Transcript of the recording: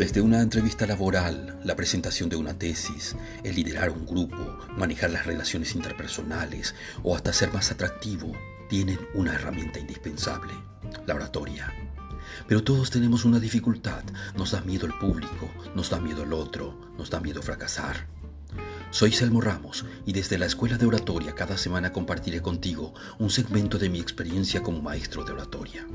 Desde una entrevista laboral, la presentación de una tesis, el liderar un grupo, manejar las relaciones interpersonales o hasta ser más atractivo, tienen una herramienta indispensable, la oratoria. Pero todos tenemos una dificultad, nos da miedo el público, nos da miedo el otro, nos da miedo fracasar. Soy Selmo Ramos y desde la Escuela de Oratoria cada semana compartiré contigo un segmento de mi experiencia como maestro de oratoria.